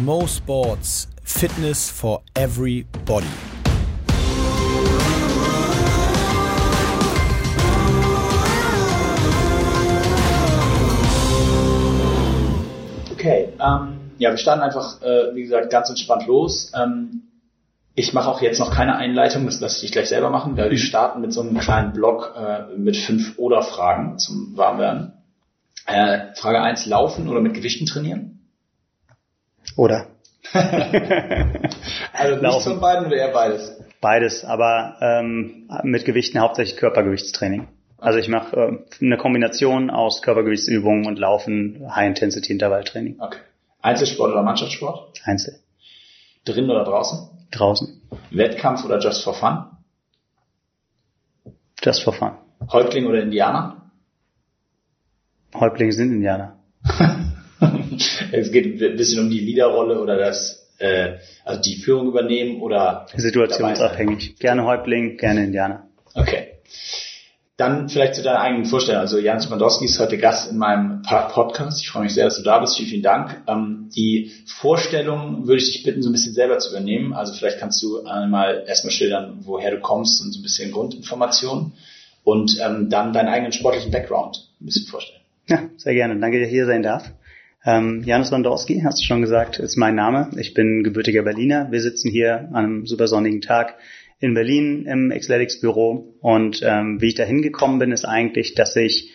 Mo Sports Fitness for Everybody. Okay, ähm, ja, wir starten einfach, äh, wie gesagt, ganz entspannt los. Ähm, ich mache auch jetzt noch keine Einleitung, das lasse ich gleich selber machen, weil wir starten mit so einem kleinen Blog äh, mit fünf Oder-Fragen zum Warmwerden. Äh, Frage eins: Laufen oder mit Gewichten trainieren? Oder? also nicht Laufen. von beiden oder eher beides? Beides, aber ähm, mit Gewichten hauptsächlich Körpergewichtstraining. Also ich mache äh, eine Kombination aus Körpergewichtsübungen und Laufen, High-Intensity-Intervalltraining. Okay. Einzelsport oder Mannschaftssport? Einzel. Drinnen oder draußen? Draußen. Wettkampf oder just for fun? Just for fun. Häuptling oder Indianer? Häuptlinge sind Indianer. es geht ein bisschen um die Leaderrolle oder das, äh, also die Führung übernehmen oder Situationsabhängig. Gerne Häuptling, gerne Indianer. Okay. Dann vielleicht zu deiner eigenen Vorstellung. Also Jan Spandowski ist heute Gast in meinem Podcast. Ich freue mich sehr, dass du da bist. Vielen, vielen Dank. Ähm, die Vorstellung würde ich dich bitten, so ein bisschen selber zu übernehmen. Also vielleicht kannst du einmal erstmal schildern, woher du kommst und so ein bisschen Grundinformationen und ähm, dann deinen eigenen sportlichen Background ein bisschen vorstellen. Ja, sehr gerne. Danke, dass ich hier sein darf. Ähm, Janusz Landowski, hast du schon gesagt, ist mein Name. Ich bin gebürtiger Berliner. Wir sitzen hier an einem super sonnigen Tag in Berlin im Xletics Büro. Und ähm, wie ich da hingekommen bin, ist eigentlich, dass ich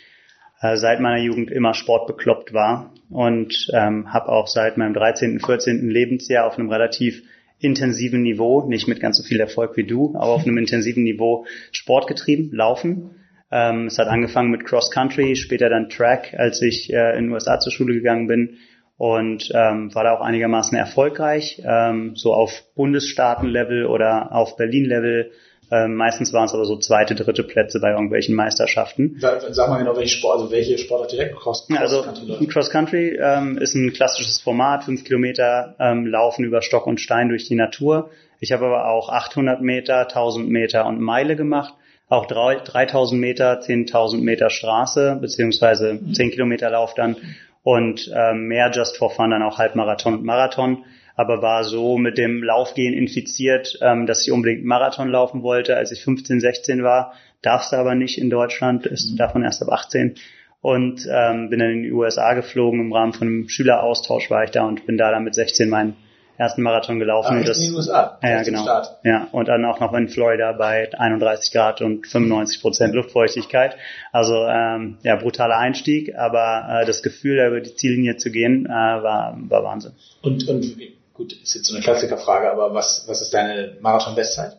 äh, seit meiner Jugend immer sportbekloppt war und ähm, habe auch seit meinem 13., 14. Lebensjahr auf einem relativ intensiven Niveau, nicht mit ganz so viel Erfolg wie du, aber auf einem intensiven Niveau Sport getrieben, Laufen. Ähm, es hat angefangen mit Cross Country, später dann Track, als ich äh, in den USA zur Schule gegangen bin und ähm, war da auch einigermaßen erfolgreich, ähm, so auf Bundesstaatenlevel oder auf Berlin-Level. Ähm, meistens waren es aber so zweite, dritte Plätze bei irgendwelchen Meisterschaften. Sag mal genau, welche Sport, also welche Sportart direkt Cross, Cross also Country, Cross Country ähm, ist ein klassisches Format, fünf Kilometer ähm, laufen über Stock und Stein durch die Natur. Ich habe aber auch 800 Meter, 1000 Meter und Meile gemacht auch 3000 Meter, 10.000 Meter Straße, beziehungsweise 10 Kilometer Lauf dann und ähm, mehr Just for Fun, dann auch Halbmarathon und Marathon, aber war so mit dem Laufgehen infiziert, ähm, dass ich unbedingt Marathon laufen wollte, als ich 15, 16 war. Darfst aber nicht in Deutschland, ist mhm. davon erst ab 18. Und ähm, bin dann in die USA geflogen, im Rahmen von einem Schüleraustausch war ich da und bin da dann mit 16 meinen ersten Marathon gelaufen. Ah, das, in den USA. Ja, genau. Start. Ja, und dann auch noch in Florida bei 31 Grad und 95 Prozent Luftfeuchtigkeit. Also ähm, ja, brutaler Einstieg, aber äh, das Gefühl, da über die Ziellinie zu gehen, äh, war, war Wahnsinn. Und, und gut, ist jetzt so eine Klassikerfrage, aber was, was ist deine Marathon-Bestzeit?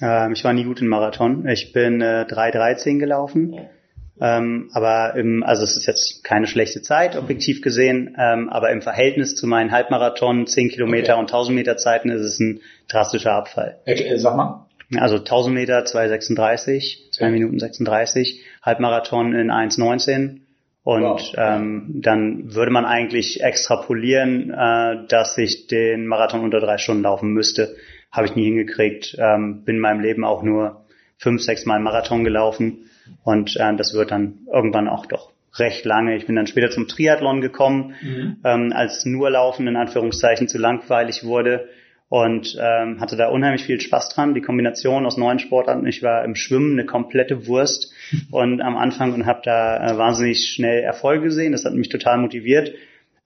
Ähm, ich war nie gut in Marathon. Ich bin äh, 3,13 gelaufen. Ja. Ähm, aber im, also es ist jetzt keine schlechte Zeit, objektiv gesehen, ähm, aber im Verhältnis zu meinen Halbmarathon, 10 Kilometer okay. und 1000 Meter Zeiten ist es ein drastischer Abfall. Okay, sag mal. Also 1000 Meter 2,36, 2 Minuten 36, Halbmarathon in 1,19 und wow. ähm, dann würde man eigentlich extrapolieren, äh, dass ich den Marathon unter drei Stunden laufen müsste. Habe ich nie hingekriegt. Ähm, bin in meinem Leben auch nur fünf, sechs Mal Marathon gelaufen und äh, das wird dann irgendwann auch doch recht lange. Ich bin dann später zum Triathlon gekommen, mhm. ähm, als nur Laufen in Anführungszeichen zu langweilig wurde und ähm, hatte da unheimlich viel Spaß dran. Die Kombination aus neuen Sportarten. Ich war im Schwimmen eine komplette Wurst und am Anfang und habe da äh, wahnsinnig schnell Erfolge gesehen. Das hat mich total motiviert.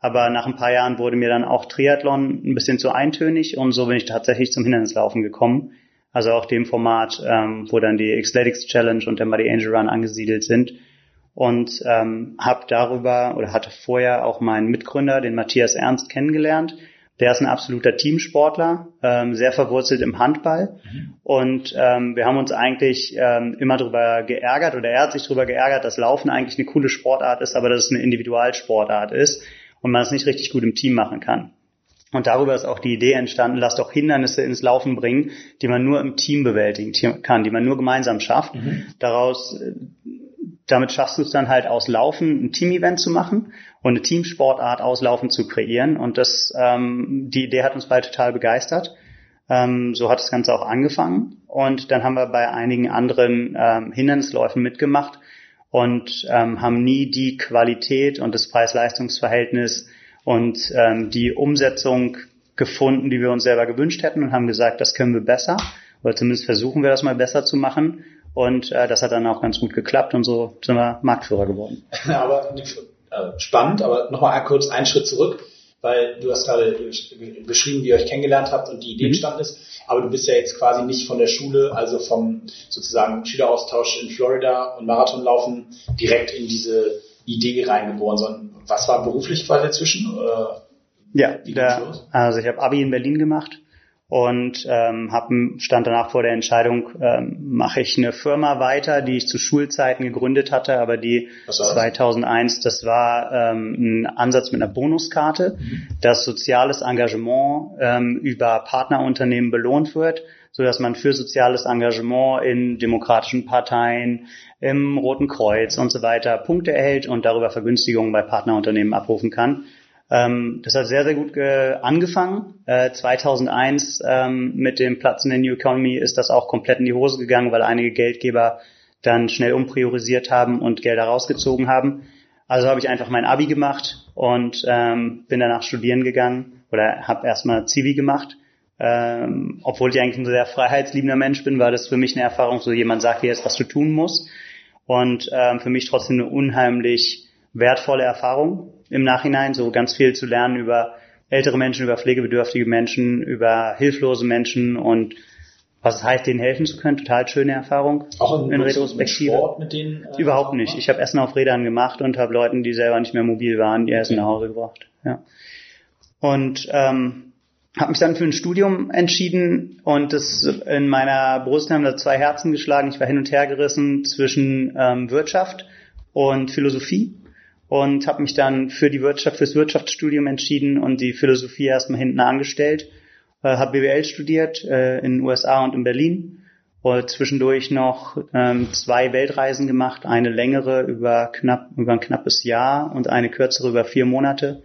Aber nach ein paar Jahren wurde mir dann auch Triathlon ein bisschen zu eintönig und so bin ich tatsächlich zum Hindernislaufen gekommen. Also auch dem Format, ähm, wo dann die Xletics Challenge und der Muddy Angel Run angesiedelt sind. Und ähm, habe darüber oder hatte vorher auch meinen Mitgründer, den Matthias Ernst, kennengelernt. Der ist ein absoluter Teamsportler, ähm, sehr verwurzelt im Handball. Mhm. Und ähm, wir haben uns eigentlich ähm, immer darüber geärgert oder er hat sich darüber geärgert, dass Laufen eigentlich eine coole Sportart ist, aber dass es eine Individualsportart ist und man es nicht richtig gut im Team machen kann. Und darüber ist auch die Idee entstanden, lass doch Hindernisse ins Laufen bringen, die man nur im Team bewältigen kann, die man nur gemeinsam schafft. Mhm. Daraus, äh, damit schaffst du es dann halt aus Laufen ein Team-Event zu machen und eine Teamsportart aus Laufen zu kreieren. Und das, ähm, die Idee hat uns beide total begeistert. Ähm, so hat das Ganze auch angefangen. Und dann haben wir bei einigen anderen ähm, Hindernisläufen mitgemacht und ähm, haben nie die Qualität und das Preis-Leistungs-Verhältnis und ähm, die Umsetzung gefunden, die wir uns selber gewünscht hätten und haben gesagt, das können wir besser oder zumindest versuchen wir das mal besser zu machen und äh, das hat dann auch ganz gut geklappt und so sind wir Marktführer geworden. aber äh, spannend, aber nochmal kurz einen Schritt zurück, weil du hast gerade beschrieben, wie ihr euch kennengelernt habt und die Idee mhm. entstanden ist. Aber du bist ja jetzt quasi nicht von der Schule, also vom sozusagen Schüleraustausch in Florida und Marathonlaufen direkt in diese Idee reingeboren, sondern was war beruflich quasi dazwischen? ja, da, also ich habe Abi in Berlin gemacht und ähm, hab, stand danach vor der Entscheidung, ähm, mache ich eine Firma weiter, die ich zu Schulzeiten gegründet hatte, aber die 2001, das war ähm, ein Ansatz mit einer Bonuskarte, mhm. dass soziales Engagement ähm, über Partnerunternehmen belohnt wird, so dass man für soziales Engagement in demokratischen Parteien, im Roten Kreuz und so weiter Punkte erhält und darüber Vergünstigungen bei Partnerunternehmen abrufen kann. Ähm, das hat sehr, sehr gut angefangen. Äh, 2001 ähm, mit dem Platz in der New Economy ist das auch komplett in die Hose gegangen, weil einige Geldgeber dann schnell umpriorisiert haben und Gelder rausgezogen haben. Also habe ich einfach mein Abi gemacht und ähm, bin danach studieren gegangen oder habe erstmal Zivi gemacht. Ähm, obwohl ich eigentlich ein sehr freiheitsliebender Mensch bin, war das für mich eine Erfahrung, so jemand sagt dir jetzt, was du tun musst. Und ähm, für mich trotzdem eine unheimlich wertvolle Erfahrung im Nachhinein, so ganz viel zu lernen über ältere Menschen, über pflegebedürftige Menschen, über hilflose Menschen und was es heißt, denen helfen zu können. Total schöne Erfahrung. Auch in, in Retrospektive. Sport mit denen? Äh, Überhaupt nicht. Ich habe Essen auf Rädern gemacht und habe Leuten, die selber nicht mehr mobil waren, ihr Essen nach Hause gebracht. Ja. Und ähm, habe mich dann für ein Studium entschieden und das in meiner Brust haben da zwei Herzen geschlagen. Ich war hin und her gerissen zwischen ähm, Wirtschaft und Philosophie und habe mich dann für die Wirtschaft, fürs Wirtschaftsstudium entschieden und die Philosophie erstmal hinten angestellt. Äh, habe BWL studiert äh, in den USA und in Berlin und zwischendurch noch ähm, zwei Weltreisen gemacht, eine längere über knapp über ein knappes Jahr und eine kürzere über vier Monate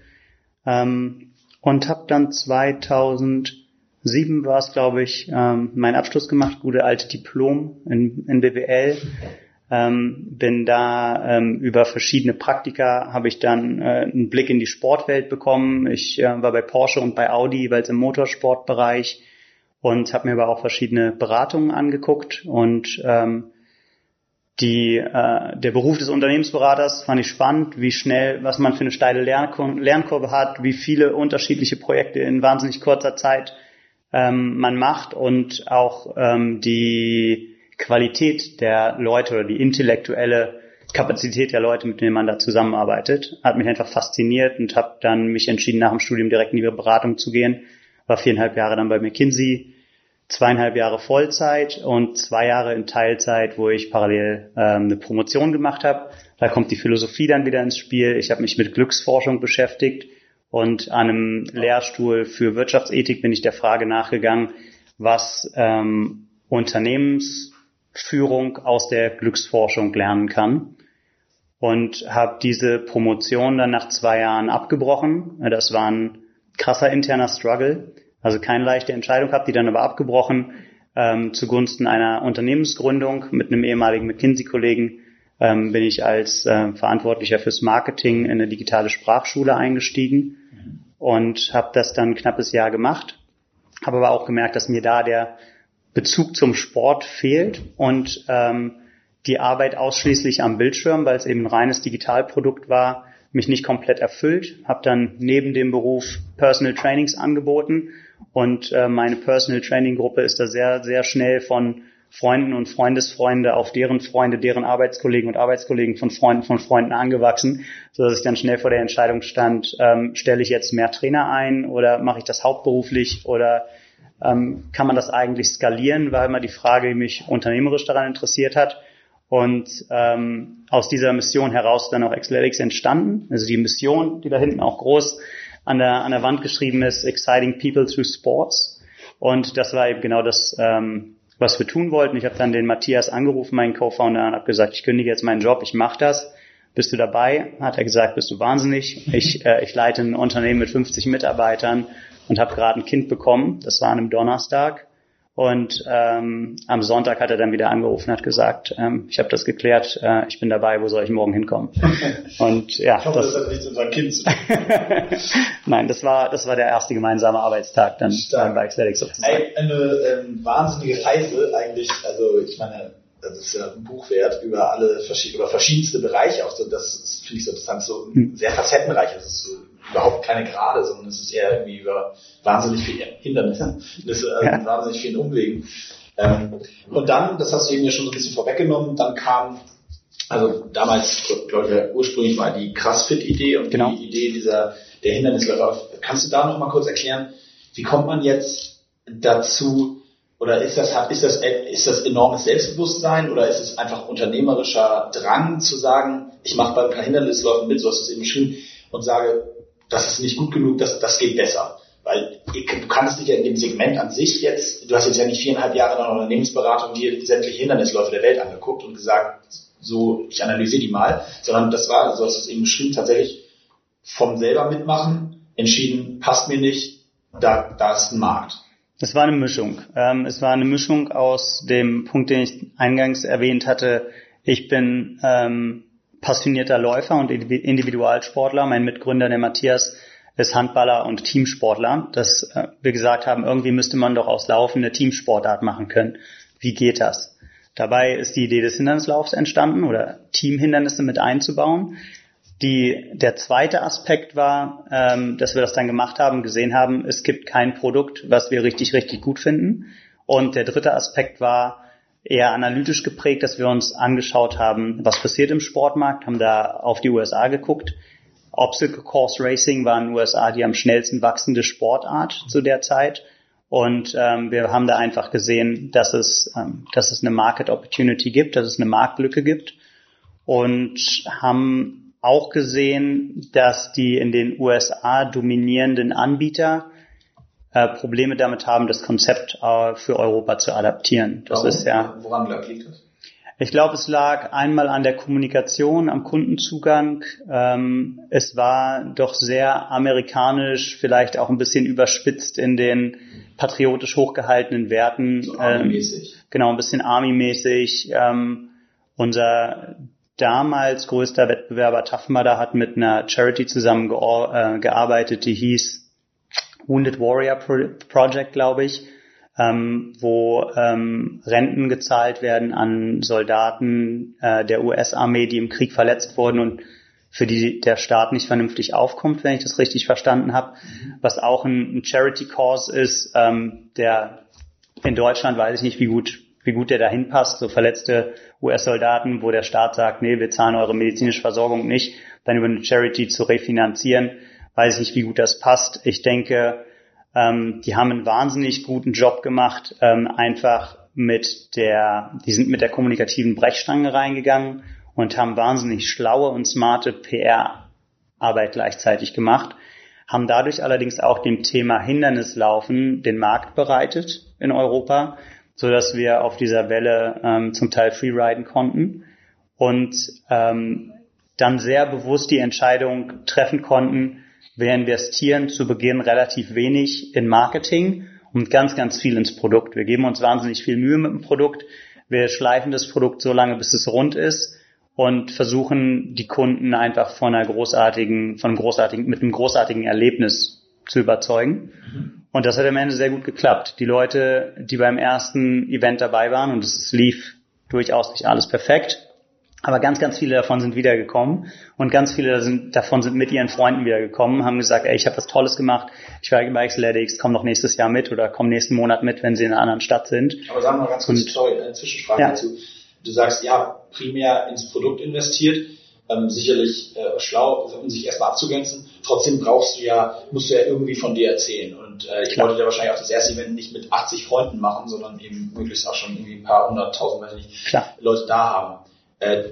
ähm, und habe dann 2007 war es, glaube ich, ähm, meinen Abschluss gemacht, gute alte Diplom in, in BWL ähm, bin da ähm, über verschiedene Praktika habe ich dann äh, einen Blick in die Sportwelt bekommen. Ich äh, war bei Porsche und bei Audi jeweils im Motorsportbereich und habe mir aber auch verschiedene Beratungen angeguckt und ähm, die, äh, der Beruf des Unternehmensberaters fand ich spannend, wie schnell, was man für eine steile Lernkur Lernkurve hat, wie viele unterschiedliche Projekte in wahnsinnig kurzer Zeit ähm, man macht und auch ähm, die Qualität der Leute oder die intellektuelle Kapazität der Leute, mit denen man da zusammenarbeitet, hat mich einfach fasziniert und habe dann mich entschieden, nach dem Studium direkt in die Beratung zu gehen. War viereinhalb Jahre dann bei McKinsey, zweieinhalb Jahre Vollzeit und zwei Jahre in Teilzeit, wo ich parallel ähm, eine Promotion gemacht habe. Da kommt die Philosophie dann wieder ins Spiel. Ich habe mich mit Glücksforschung beschäftigt und an einem Lehrstuhl für Wirtschaftsethik bin ich der Frage nachgegangen, was ähm, Unternehmens Führung aus der Glücksforschung lernen kann. Und habe diese Promotion dann nach zwei Jahren abgebrochen. Das war ein krasser interner Struggle. Also keine leichte Entscheidung, habe die dann aber abgebrochen ähm, zugunsten einer Unternehmensgründung mit einem ehemaligen McKinsey-Kollegen ähm, bin ich als äh, Verantwortlicher fürs Marketing in eine digitale Sprachschule eingestiegen und habe das dann ein knappes Jahr gemacht. Habe aber auch gemerkt, dass mir da der Bezug zum Sport fehlt und ähm, die Arbeit ausschließlich am Bildschirm, weil es eben ein reines Digitalprodukt war, mich nicht komplett erfüllt. Habe dann neben dem Beruf Personal Trainings angeboten und äh, meine Personal Training Gruppe ist da sehr, sehr schnell von Freunden und Freundesfreunde auf deren Freunde, deren Arbeitskollegen und Arbeitskollegen von Freunden von Freunden angewachsen, so dass ich dann schnell vor der Entscheidung stand, ähm, stelle ich jetzt mehr Trainer ein oder mache ich das hauptberuflich oder ähm, kann man das eigentlich skalieren, war immer die Frage, die mich unternehmerisch daran interessiert hat. Und ähm, aus dieser Mission heraus dann auch Exceletics entstanden. Also die Mission, die da hinten auch groß an der, an der Wand geschrieben ist, Exciting People Through Sports. Und das war eben genau das, ähm, was wir tun wollten. Ich habe dann den Matthias angerufen, meinen Co-Founder, und habe gesagt, ich kündige jetzt meinen Job, ich mache das. Bist du dabei? Hat er gesagt, bist du wahnsinnig. Ich, äh, ich leite ein Unternehmen mit 50 Mitarbeitern und habe gerade ein Kind bekommen. Das war an einem Donnerstag. Und ähm, am Sonntag hat er dann wieder angerufen, hat gesagt, ähm, ich habe das geklärt, äh, ich bin dabei, wo soll ich morgen hinkommen? Und ja, ich hoffe, das, das hat nichts mit unserem Kind zu tun. Nein, das war das war der erste gemeinsame Arbeitstag dann Stark. bei Xletics sozusagen. Eine ähm, wahnsinnige Reise eigentlich. Also ich meine, das ist ja ein Buch wert über alle verschiedene oder verschiedenste Bereiche auch so. Das finde ich so interessant, so hm. sehr facettenreich. Ist so überhaupt keine Gerade, sondern es ist eher irgendwie über wahnsinnig viele Hindernisse, also ja. wahnsinnig vielen Umwegen. Ähm, und dann, das hast du eben ja schon so ein bisschen vorweggenommen, dann kam, also damals, glaube ich, ursprünglich war die CrossFit-Idee und genau. die Idee dieser, der Hindernisläufer. Kannst du da noch mal kurz erklären, wie kommt man jetzt dazu, oder ist das, ist das, ist das enormes Selbstbewusstsein oder ist es einfach unternehmerischer Drang zu sagen, ich mache bei ein paar Hindernisläufen mit, so hast du es eben beschrieben, und sage, das ist nicht gut genug, das, das geht besser. Weil du kannst dich ja in dem Segment an sich jetzt, du hast jetzt ja nicht viereinhalb Jahre in einer Unternehmensberatung dir sämtliche Hindernisläufe der Welt angeguckt und gesagt, so, ich analysiere die mal, sondern das war, so hast du es eben beschrieben, tatsächlich vom selber mitmachen, entschieden, passt mir nicht, da, da ist ein Markt. Es war eine Mischung. Ähm, es war eine Mischung aus dem Punkt, den ich eingangs erwähnt hatte. Ich bin ähm, passionierter Läufer und Individualsportler. Mein Mitgründer, der Matthias, ist Handballer und Teamsportler. Dass äh, wir gesagt haben, irgendwie müsste man doch aus Laufen eine Teamsportart machen können. Wie geht das? Dabei ist die Idee des Hindernislaufs entstanden oder Teamhindernisse mit einzubauen. Die, der zweite Aspekt war, ähm, dass wir das dann gemacht haben, gesehen haben, es gibt kein Produkt, was wir richtig, richtig gut finden. Und der dritte Aspekt war eher analytisch geprägt, dass wir uns angeschaut haben, was passiert im Sportmarkt, haben da auf die USA geguckt. Obstacle Course Racing war in den USA die am schnellsten wachsende Sportart zu der Zeit. Und ähm, wir haben da einfach gesehen, dass es, ähm, dass es eine Market Opportunity gibt, dass es eine Marktlücke gibt und haben auch gesehen, dass die in den USA dominierenden Anbieter äh, Probleme damit haben, das Konzept äh, für Europa zu adaptieren. Das Warum? ist ja. Woran liegt das? Ich glaube, es lag einmal an der Kommunikation, am Kundenzugang. Ähm, es war doch sehr amerikanisch, vielleicht auch ein bisschen überspitzt in den patriotisch hochgehaltenen Werten. So Army-mäßig. Ähm, genau, ein bisschen Army-mäßig. Ähm, unser damals größter Wettbewerber Mudder hat mit einer Charity zusammen äh, die hieß Wounded Warrior Pro Project, glaube ich, ähm, wo ähm, Renten gezahlt werden an Soldaten äh, der US-Armee, die im Krieg verletzt wurden und für die der Staat nicht vernünftig aufkommt, wenn ich das richtig verstanden habe. Mhm. Was auch ein, ein Charity Cause ist, ähm, der in Deutschland weiß ich nicht, wie gut wie gut der dahin passt. So verletzte US-Soldaten, wo der Staat sagt, nee, wir zahlen eure medizinische Versorgung nicht, dann über eine Charity zu refinanzieren, weiß ich nicht, wie gut das passt. Ich denke, ähm, die haben einen wahnsinnig guten Job gemacht, ähm, einfach mit der, die sind mit der kommunikativen Brechstange reingegangen und haben wahnsinnig schlaue und smarte PR-Arbeit gleichzeitig gemacht, haben dadurch allerdings auch dem Thema Hindernislaufen den Markt bereitet in Europa, so dass wir auf dieser Welle ähm, zum Teil freeriden konnten und ähm, dann sehr bewusst die Entscheidung treffen konnten, wir investieren zu Beginn relativ wenig in Marketing und ganz, ganz viel ins Produkt. Wir geben uns wahnsinnig viel Mühe mit dem Produkt. Wir schleifen das Produkt so lange, bis es rund ist und versuchen die Kunden einfach von einer großartigen, von einem großartigen, mit einem großartigen Erlebnis zu überzeugen. Mhm. Und das hat am Ende sehr gut geklappt. Die Leute, die beim ersten Event dabei waren, und es lief durchaus nicht alles perfekt, aber ganz, ganz viele davon sind wiedergekommen und ganz viele sind, davon sind mit ihren Freunden wiedergekommen, haben gesagt, ey, ich habe was Tolles gemacht, ich war bei Xletics, komm noch nächstes Jahr mit oder komm nächsten Monat mit, wenn sie in einer anderen Stadt sind. Aber sagen wir mal ganz kurz, und, sorry, eine Zwischenfrage ja. dazu. Du sagst, ja, primär ins Produkt investiert ähm, sicherlich äh, schlau, um sich erstmal abzugrenzen. Trotzdem brauchst du ja, musst du ja irgendwie von dir erzählen. Und äh, ich Klar. wollte ja wahrscheinlich auch das erste Event nicht mit 80 Freunden machen, sondern eben möglichst auch schon irgendwie ein paar hunderttausend, weiß ich nicht, Klar. Leute da haben. Äh,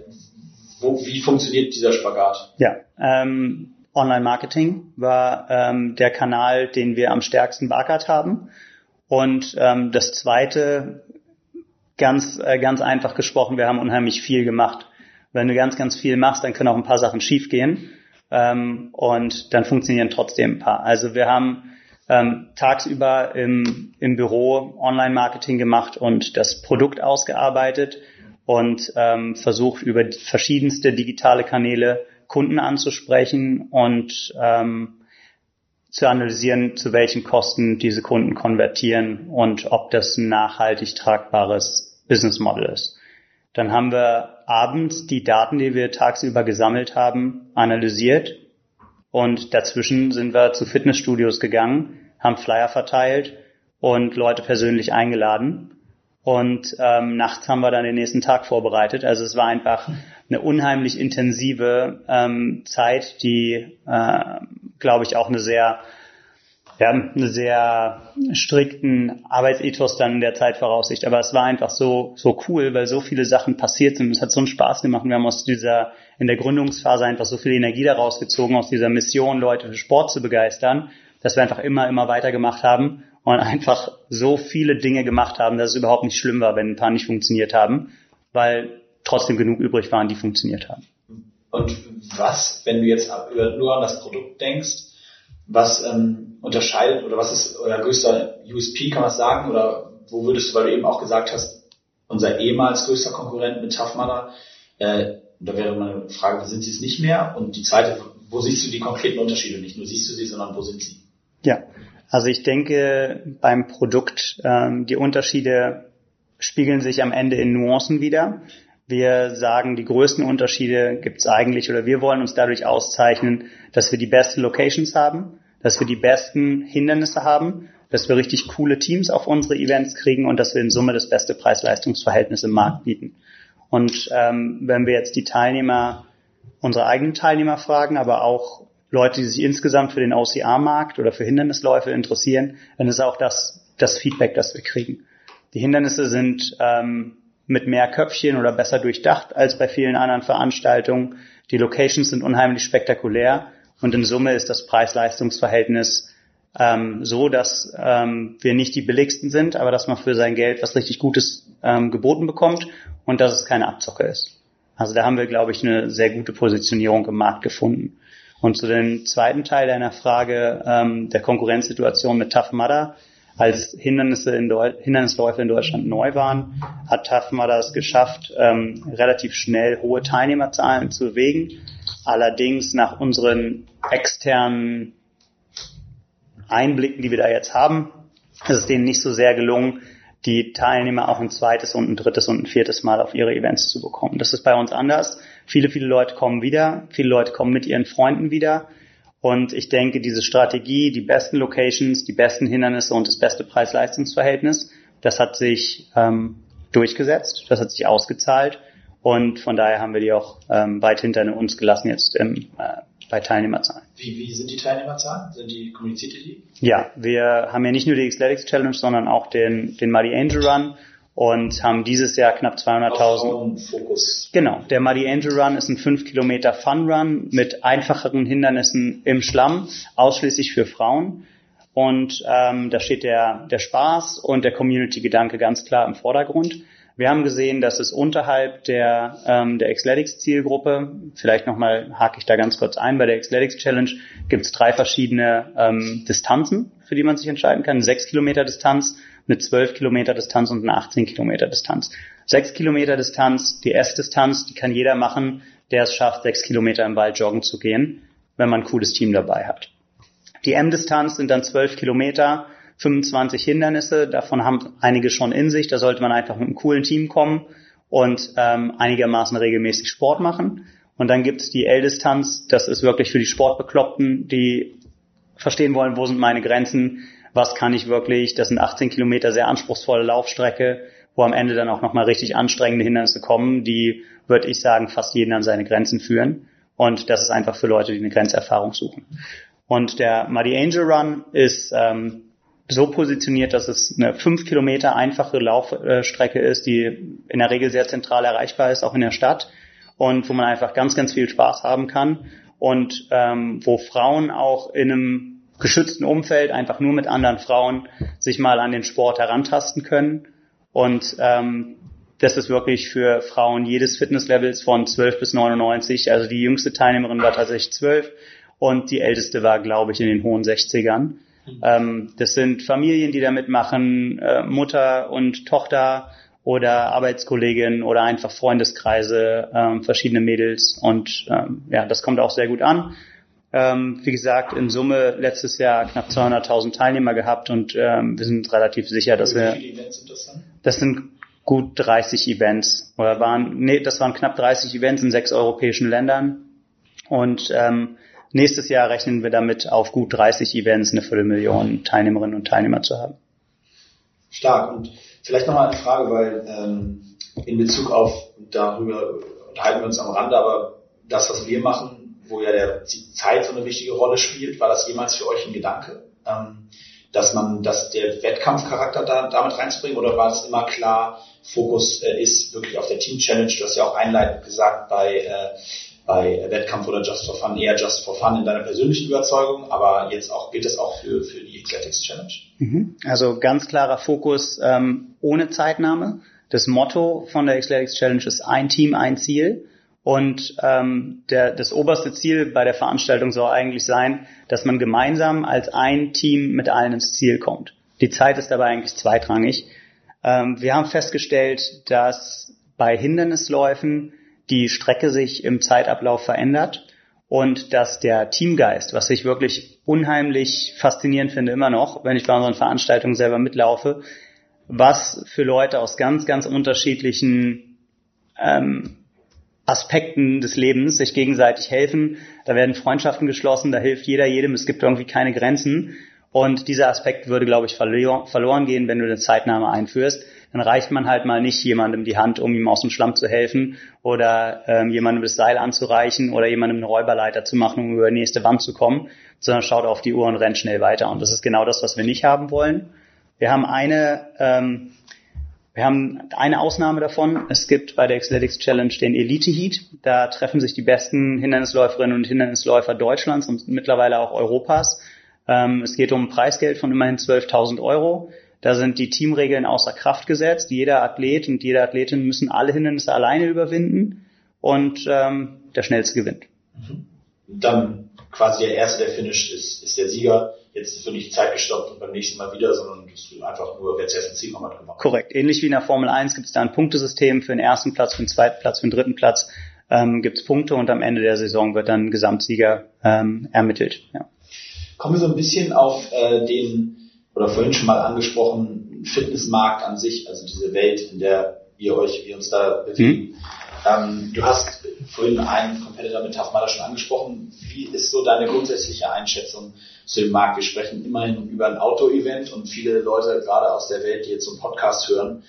wo, wie funktioniert dieser Spagat? Ja, ähm, Online-Marketing war ähm, der Kanal, den wir am stärksten beackert haben. Und ähm, das zweite, ganz, äh, ganz einfach gesprochen, wir haben unheimlich viel gemacht. Wenn du ganz, ganz viel machst, dann können auch ein paar Sachen schiefgehen ähm, und dann funktionieren trotzdem ein paar. Also wir haben ähm, tagsüber im, im Büro Online-Marketing gemacht und das Produkt ausgearbeitet und ähm, versucht über verschiedenste digitale Kanäle Kunden anzusprechen und ähm, zu analysieren, zu welchen Kosten diese Kunden konvertieren und ob das ein nachhaltig tragbares Business Model ist. Dann haben wir abends die Daten, die wir tagsüber gesammelt haben, analysiert und dazwischen sind wir zu Fitnessstudios gegangen, haben Flyer verteilt und Leute persönlich eingeladen. Und ähm, nachts haben wir dann den nächsten Tag vorbereitet. Also es war einfach eine unheimlich intensive ähm, Zeit, die, äh, glaube ich, auch eine sehr ja, einen sehr strikten Arbeitsethos dann in der Zeit voraussicht. Aber es war einfach so, so cool, weil so viele Sachen passiert sind. Es hat so einen Spaß gemacht. Wir haben aus dieser, in der Gründungsphase einfach so viel Energie daraus gezogen, aus dieser Mission, Leute für Sport zu begeistern, dass wir einfach immer, immer weitergemacht haben und einfach so viele Dinge gemacht haben, dass es überhaupt nicht schlimm war, wenn ein paar nicht funktioniert haben, weil trotzdem genug übrig waren, die funktioniert haben. Und was, wenn du jetzt nur an das Produkt denkst, was ähm, unterscheidet oder was ist euer größter USP, kann man sagen? Oder wo würdest du, weil du eben auch gesagt hast, unser ehemals größter Konkurrent mit Tough äh, da wäre meine Frage, sind sie es nicht mehr? Und die zweite, wo siehst du die konkreten Unterschiede? Nicht nur siehst du sie, sondern wo sind sie? Also ich denke beim Produkt, ähm, die Unterschiede spiegeln sich am Ende in Nuancen wieder. Wir sagen, die größten Unterschiede gibt es eigentlich oder wir wollen uns dadurch auszeichnen, dass wir die besten Locations haben, dass wir die besten Hindernisse haben, dass wir richtig coole Teams auf unsere Events kriegen und dass wir in Summe das beste Preis-Leistungs-Verhältnis im Markt bieten. Und ähm, wenn wir jetzt die Teilnehmer, unsere eigenen Teilnehmer fragen, aber auch Leute, die sich insgesamt für den OCR-Markt oder für Hindernisläufe interessieren, dann ist auch das das Feedback, das wir kriegen. Die Hindernisse sind ähm, mit mehr Köpfchen oder besser durchdacht als bei vielen anderen Veranstaltungen. Die Locations sind unheimlich spektakulär und in Summe ist das Preis-Leistungs-Verhältnis ähm, so, dass ähm, wir nicht die billigsten sind, aber dass man für sein Geld was richtig Gutes ähm, geboten bekommt und dass es keine Abzocke ist. Also da haben wir, glaube ich, eine sehr gute Positionierung im Markt gefunden. Und zu dem zweiten Teil deiner Frage ähm, der Konkurrenzsituation mit Tough Mudder, als Hindernisse in Hindernisläufe in Deutschland neu waren, hat Tough Mudder es geschafft, ähm, relativ schnell hohe Teilnehmerzahlen zu bewegen. Allerdings nach unseren externen Einblicken, die wir da jetzt haben, ist es denen nicht so sehr gelungen, die Teilnehmer auch ein zweites und ein drittes und ein viertes Mal auf ihre Events zu bekommen. Das ist bei uns anders. Viele, viele Leute kommen wieder, viele Leute kommen mit ihren Freunden wieder. Und ich denke, diese Strategie, die besten Locations, die besten Hindernisse und das beste Preis-Leistungs-Verhältnis, das hat sich ähm, durchgesetzt, das hat sich ausgezahlt. Und von daher haben wir die auch ähm, weit hinter uns gelassen jetzt im, äh, bei Teilnehmerzahlen. Wie, wie sind die Teilnehmerzahlen? Sind die, kommuniziert ihr die? Ja, wir haben ja nicht nur die Xletics Challenge, sondern auch den, den Muddy Angel Run und haben dieses Jahr knapp 200.000. Fokus. Genau. Der Muddy Angel Run ist ein 5 Kilometer Fun Run mit einfacheren Hindernissen im Schlamm, ausschließlich für Frauen. Und ähm, da steht der, der Spaß und der Community-Gedanke ganz klar im Vordergrund. Wir haben gesehen, dass es unterhalb der, ähm, der Xletics-Zielgruppe, vielleicht nochmal hake ich da ganz kurz ein, bei der Xletics Challenge gibt es drei verschiedene ähm, Distanzen, für die man sich entscheiden kann. Sechs Kilometer Distanz, eine 12 Kilometer Distanz und eine 18 Kilometer Distanz. Sechs Kilometer Distanz, die S-Distanz, die kann jeder machen, der es schafft, sechs Kilometer im Wald joggen zu gehen, wenn man ein cooles Team dabei hat. Die M-Distanz sind dann 12 Kilometer, 25 Hindernisse, davon haben einige schon in sich, da sollte man einfach mit einem coolen Team kommen und ähm, einigermaßen regelmäßig Sport machen. Und dann gibt's die L-Distanz, das ist wirklich für die Sportbekloppten, die verstehen wollen, wo sind meine Grenzen, was kann ich wirklich, das sind 18 Kilometer sehr anspruchsvolle Laufstrecke, wo am Ende dann auch nochmal richtig anstrengende Hindernisse kommen, die, würde ich sagen, fast jeden an seine Grenzen führen. Und das ist einfach für Leute, die eine Grenzerfahrung suchen. Und der Muddy Angel Run ist ähm, so positioniert, dass es eine 5 Kilometer einfache Laufstrecke ist, die in der Regel sehr zentral erreichbar ist, auch in der Stadt und wo man einfach ganz, ganz viel Spaß haben kann und ähm, wo Frauen auch in einem geschützten Umfeld einfach nur mit anderen Frauen sich mal an den Sport herantasten können. Und ähm, das ist wirklich für Frauen jedes Fitnesslevels von 12 bis 99. Also die jüngste Teilnehmerin war tatsächlich 12 und die älteste war, glaube ich, in den hohen 60ern. Mhm. Ähm, das sind Familien, die da mitmachen, äh, Mutter und Tochter oder Arbeitskolleginnen oder einfach Freundeskreise, ähm, verschiedene Mädels und ähm, ja, das kommt auch sehr gut an. Ähm, wie gesagt, in Summe letztes Jahr knapp 200.000 Teilnehmer gehabt und ähm, wir sind relativ sicher, dass wir. Wie viele Events sind das dann? Das sind gut 30 Events oder waren nee, das waren knapp 30 Events in sechs europäischen Ländern und ähm, nächstes Jahr rechnen wir damit auf gut 30 Events eine Viertelmillion Teilnehmerinnen und Teilnehmer zu haben. Stark und vielleicht nochmal eine Frage, weil ähm, in Bezug auf darüber unterhalten wir uns am Rande, aber das, was wir machen, wo ja der, die Zeit so eine wichtige Rolle spielt. War das jemals für euch ein Gedanke, ähm, dass man, dass der Wettkampfcharakter da, damit reinzubringen oder war es immer klar, Fokus äh, ist wirklich auf der Team Challenge? Du hast ja auch einleitend gesagt bei äh, bei Wettkampf oder Just for Fun eher Just for Fun in deiner persönlichen Überzeugung, aber jetzt auch gilt das auch für, für die Athletics Challenge. Mhm. Also ganz klarer Fokus ähm, ohne Zeitnahme. Das Motto von der Athletics Challenge ist ein Team, ein Ziel. Und ähm, der, das oberste Ziel bei der Veranstaltung soll eigentlich sein, dass man gemeinsam als ein Team mit allen ins Ziel kommt. Die Zeit ist dabei eigentlich zweitrangig. Ähm, wir haben festgestellt, dass bei Hindernisläufen die Strecke sich im Zeitablauf verändert und dass der Teamgeist, was ich wirklich unheimlich faszinierend finde immer noch, wenn ich bei unseren Veranstaltungen selber mitlaufe, was für Leute aus ganz, ganz unterschiedlichen ähm, Aspekten des Lebens sich gegenseitig helfen. Da werden Freundschaften geschlossen, da hilft jeder jedem, es gibt irgendwie keine Grenzen. Und dieser Aspekt würde, glaube ich, verloren gehen, wenn du eine Zeitnahme einführst. Dann reicht man halt mal nicht jemandem die Hand, um ihm aus dem Schlamm zu helfen oder ähm, jemandem das Seil anzureichen oder jemandem eine Räuberleiter zu machen, um über die nächste Wand zu kommen, sondern schaut auf die Uhr und rennt schnell weiter. Und das ist genau das, was wir nicht haben wollen. Wir haben eine ähm, wir haben eine Ausnahme davon. Es gibt bei der Athletics Challenge den Elite Heat. Da treffen sich die besten Hindernisläuferinnen und Hindernisläufer Deutschlands und mittlerweile auch Europas. Ähm, es geht um ein Preisgeld von immerhin 12.000 Euro. Da sind die Teamregeln außer Kraft gesetzt. Jeder Athlet und jede Athletin müssen alle Hindernisse alleine überwinden und ähm, der Schnellste gewinnt. Mhm. Dann quasi der Erste, der finisht, ist, ist der Sieger jetzt wird nicht Zeit gestoppt und beim nächsten Mal wieder, sondern es wird einfach nur, wer zuerst ins Ziel hat gewonnen. Korrekt. Ähnlich wie in der Formel 1 gibt es da ein Punktesystem für den ersten Platz, für den zweiten Platz, für den dritten Platz ähm, gibt es Punkte und am Ende der Saison wird dann Gesamtsieger ähm, ermittelt. Ja. Kommen wir so ein bisschen auf äh, den, oder vorhin schon mal angesprochen, Fitnessmarkt an sich, also diese Welt, in der ihr euch, wir uns da bewegen. Mhm. Ähm, du hast vorhin einen Competitor mit Tafmada schon angesprochen. Wie ist so deine grundsätzliche Einschätzung zu dem Markt? Wir sprechen immerhin über ein Auto-Event und viele Leute, gerade aus der Welt, die jetzt so einen Podcast hören,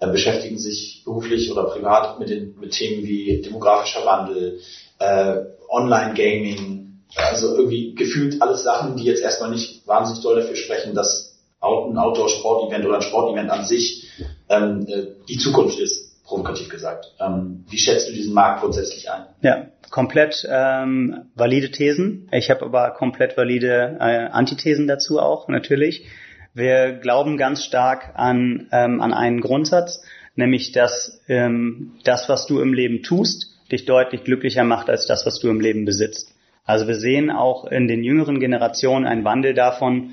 äh, beschäftigen sich beruflich oder privat mit, den, mit Themen wie demografischer Wandel, äh, Online-Gaming, also irgendwie gefühlt alles Sachen, die jetzt erstmal nicht wahnsinnig doll dafür sprechen, dass ein Outdoor-Sport-Event oder ein Sportevent an sich ähm, äh, die Zukunft ist provokativ gesagt. Ähm, wie schätzt du diesen Markt grundsätzlich ein? Ja, komplett ähm, valide Thesen. Ich habe aber komplett valide äh, Antithesen dazu auch, natürlich. Wir glauben ganz stark an, ähm, an einen Grundsatz, nämlich dass ähm, das, was du im Leben tust, dich deutlich glücklicher macht als das, was du im Leben besitzt. Also wir sehen auch in den jüngeren Generationen einen Wandel davon,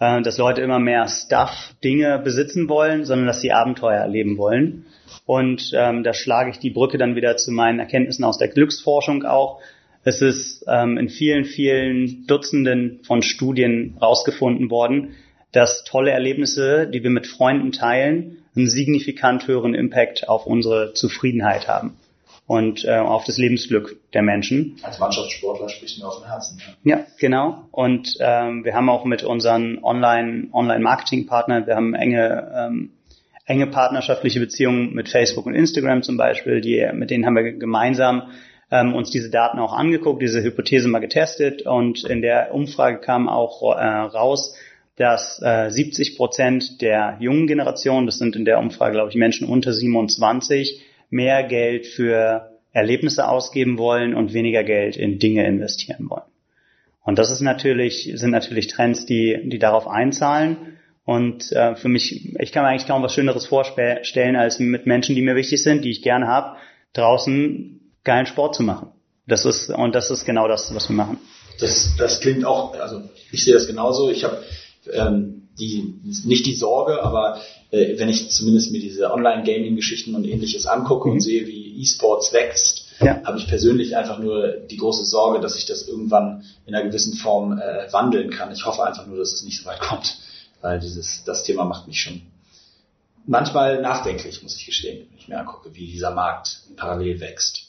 äh, dass Leute immer mehr Stuff, Dinge besitzen wollen, sondern dass sie Abenteuer erleben wollen. Und ähm, da schlage ich die Brücke dann wieder zu meinen Erkenntnissen aus der Glücksforschung auch. Es ist ähm, in vielen, vielen Dutzenden von Studien rausgefunden worden, dass tolle Erlebnisse, die wir mit Freunden teilen, einen signifikant höheren Impact auf unsere Zufriedenheit haben und äh, auf das Lebensglück der Menschen. Als Mannschaftssportler spricht mir aus dem Herzen. Ja, ja genau. Und ähm, wir haben auch mit unseren Online Online wir haben enge ähm, enge partnerschaftliche Beziehungen mit Facebook und Instagram zum Beispiel, die, mit denen haben wir gemeinsam ähm, uns diese Daten auch angeguckt, diese Hypothese mal getestet und in der Umfrage kam auch äh, raus, dass äh, 70 Prozent der jungen Generation, das sind in der Umfrage, glaube ich, Menschen unter 27, mehr Geld für Erlebnisse ausgeben wollen und weniger Geld in Dinge investieren wollen. Und das ist natürlich, sind natürlich Trends, die, die darauf einzahlen. Und äh, für mich, ich kann mir eigentlich kaum was Schöneres vorstellen, als mit Menschen, die mir wichtig sind, die ich gerne habe, draußen geilen Sport zu machen. Das ist und das ist genau das, was wir machen. Das, das klingt auch, also ich sehe das genauso. Ich habe ähm, die, nicht die Sorge, aber äh, wenn ich zumindest mir diese Online-Gaming-Geschichten und ähnliches angucke mhm. und sehe, wie E-Sports wächst, ja. habe ich persönlich einfach nur die große Sorge, dass sich das irgendwann in einer gewissen Form äh, wandeln kann. Ich hoffe einfach nur, dass es nicht so weit kommt, weil dieses, das Thema macht mich schon manchmal nachdenklich, muss ich gestehen, wenn ich mir angucke, wie dieser Markt parallel wächst.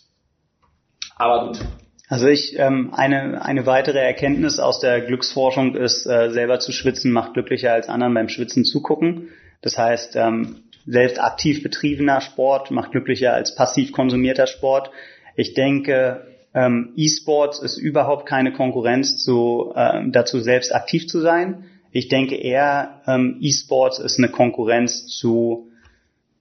Aber gut, also ich ähm, eine eine weitere Erkenntnis aus der Glücksforschung ist, äh, selber zu schwitzen macht glücklicher als anderen beim Schwitzen zugucken. Das heißt, ähm, selbst aktiv betriebener Sport macht glücklicher als passiv konsumierter Sport. Ich denke, ähm, E-Sports ist überhaupt keine Konkurrenz zu, äh, dazu, selbst aktiv zu sein. Ich denke eher, ähm, E-Sports ist eine Konkurrenz zu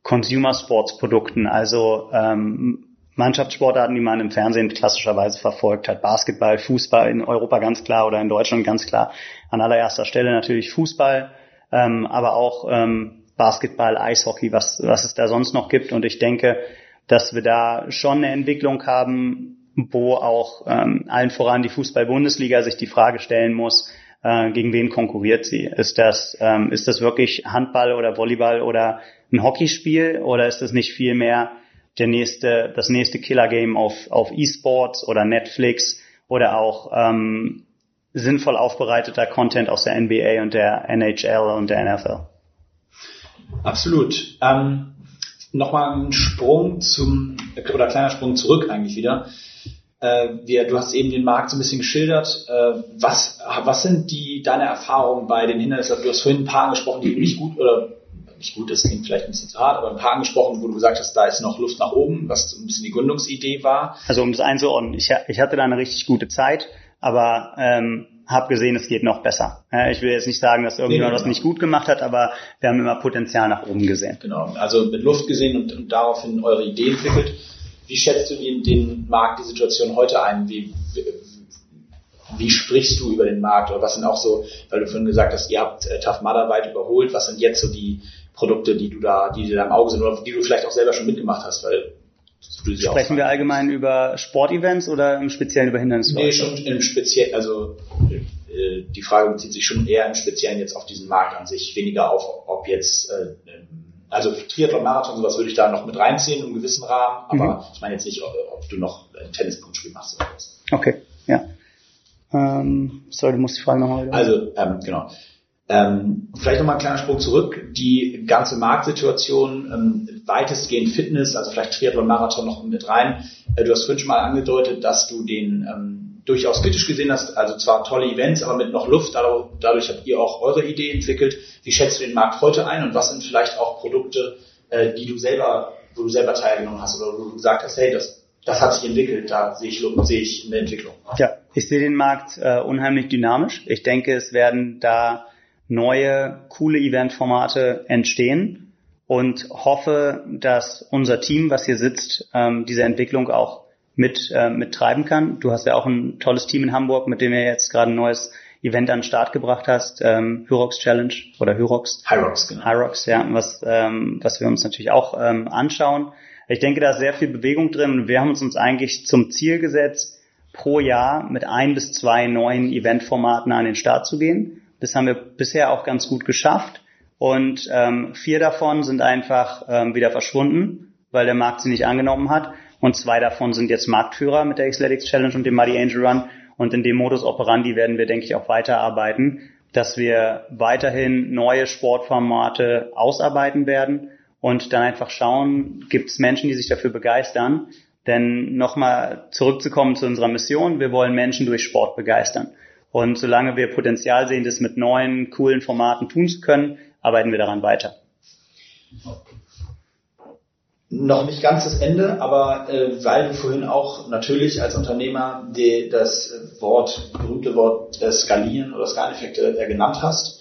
Consumer Sports Produkten, also ähm, Mannschaftssportarten, die man im Fernsehen klassischerweise verfolgt hat. Basketball, Fußball in Europa ganz klar oder in Deutschland ganz klar. An allererster Stelle natürlich Fußball, ähm, aber auch ähm, Basketball, Eishockey, was, was es da sonst noch gibt. Und ich denke, dass wir da schon eine Entwicklung haben, wo auch ähm, allen voran die Fußball-Bundesliga sich die Frage stellen muss, äh, gegen wen konkurriert sie? Ist das, ähm, ist das wirklich Handball oder Volleyball oder ein Hockeyspiel oder ist das nicht viel mehr der nächste, das nächste Killer-Game auf, auf E-Sports oder Netflix oder auch ähm, sinnvoll aufbereiteter Content aus der NBA und der NHL und der NFL. Absolut. Ähm, Nochmal ein Sprung zum, oder kleiner Sprung zurück eigentlich wieder. Äh, wir, du hast eben den Markt so ein bisschen geschildert. Äh, was, was sind die, deine Erfahrungen bei den Hindernissen? Du hast vorhin ein paar angesprochen, die nicht gut oder nicht gut, das klingt vielleicht ein bisschen zu hart, aber ein paar angesprochen, wo du gesagt hast, da ist noch Luft nach oben, was so ein bisschen die Gründungsidee war. Also um das einzuordnen, ich, ich hatte da eine richtig gute Zeit, aber ähm, habe gesehen, es geht noch besser. Ich will jetzt nicht sagen, dass irgendjemand nee, genau. was nicht gut gemacht hat, aber wir haben immer Potenzial nach oben gesehen. Genau, also mit Luft gesehen und, und daraufhin eure Idee entwickelt. Wie schätzt du den, den Markt, die Situation heute ein? Wie, wie, wie sprichst du über den Markt? Oder was sind auch so, weil du vorhin gesagt hast, ihr habt äh, Tough Mudder weit überholt, was sind jetzt so die Produkte, die du da, die dir da im Auge sind oder die du vielleicht auch selber schon mitgemacht hast, weil Sprechen wir allgemein über Sportevents oder im Speziellen über Hindernisläufe? Nee, schon im Speziellen, also äh, die Frage bezieht sich schon eher im Speziellen jetzt auf diesen Markt an sich, weniger auf, ob jetzt, äh, also Triathlon, Marathon, sowas würde ich da noch mit reinziehen im gewissen Rahmen, aber mhm. ich meine jetzt nicht, ob, ob du noch ein Tennispunktspiel machst oder was. Okay, ja. Ähm, sorry, du musst die Frage nochmal. Also, ähm, genau. Ähm, vielleicht nochmal ein kleiner Sprung zurück. Die ganze Marktsituation, ähm, weitestgehend Fitness, also vielleicht Triathlon, Marathon noch mit rein. Äh, du hast vorhin schon mal angedeutet, dass du den ähm, durchaus kritisch gesehen hast, also zwar tolle Events, aber mit noch Luft. Dadurch, habt ihr auch eure Idee entwickelt. Wie schätzt du den Markt heute ein und was sind vielleicht auch Produkte, äh, die du selber, wo du selber teilgenommen hast oder wo du gesagt hast, hey, das, das hat sich entwickelt, da sehe ich, sehe ich eine Entwicklung. Ja, ich sehe den Markt äh, unheimlich dynamisch. Ich denke, es werden da neue, coole Eventformate entstehen und hoffe, dass unser Team, was hier sitzt, ähm, diese Entwicklung auch mit, äh, mittreiben kann. Du hast ja auch ein tolles Team in Hamburg, mit dem ihr jetzt gerade ein neues Event an den Start gebracht hast, ähm, Hyrox Challenge oder Hyrox. Hyrox, genau. Hyrox, ja, was, ähm, was wir uns natürlich auch ähm, anschauen. Ich denke, da ist sehr viel Bewegung drin. Wir haben uns, uns eigentlich zum Ziel gesetzt, pro Jahr mit ein bis zwei neuen Eventformaten an den Start zu gehen. Das haben wir bisher auch ganz gut geschafft. Und ähm, vier davon sind einfach ähm, wieder verschwunden, weil der Markt sie nicht angenommen hat. Und zwei davon sind jetzt Marktführer mit der Xletics Challenge und dem Muddy Angel Run. Und in dem Modus operandi werden wir, denke ich, auch weiterarbeiten, dass wir weiterhin neue Sportformate ausarbeiten werden und dann einfach schauen, gibt es Menschen, die sich dafür begeistern. Denn nochmal zurückzukommen zu unserer Mission, wir wollen Menschen durch Sport begeistern. Und solange wir Potenzial sehen, das mit neuen, coolen Formaten tun zu können, arbeiten wir daran weiter. Noch nicht ganz das Ende, aber äh, weil du vorhin auch natürlich als Unternehmer die, das Wort, berühmte Wort äh, skalieren oder Skaleneffekte äh, genannt hast,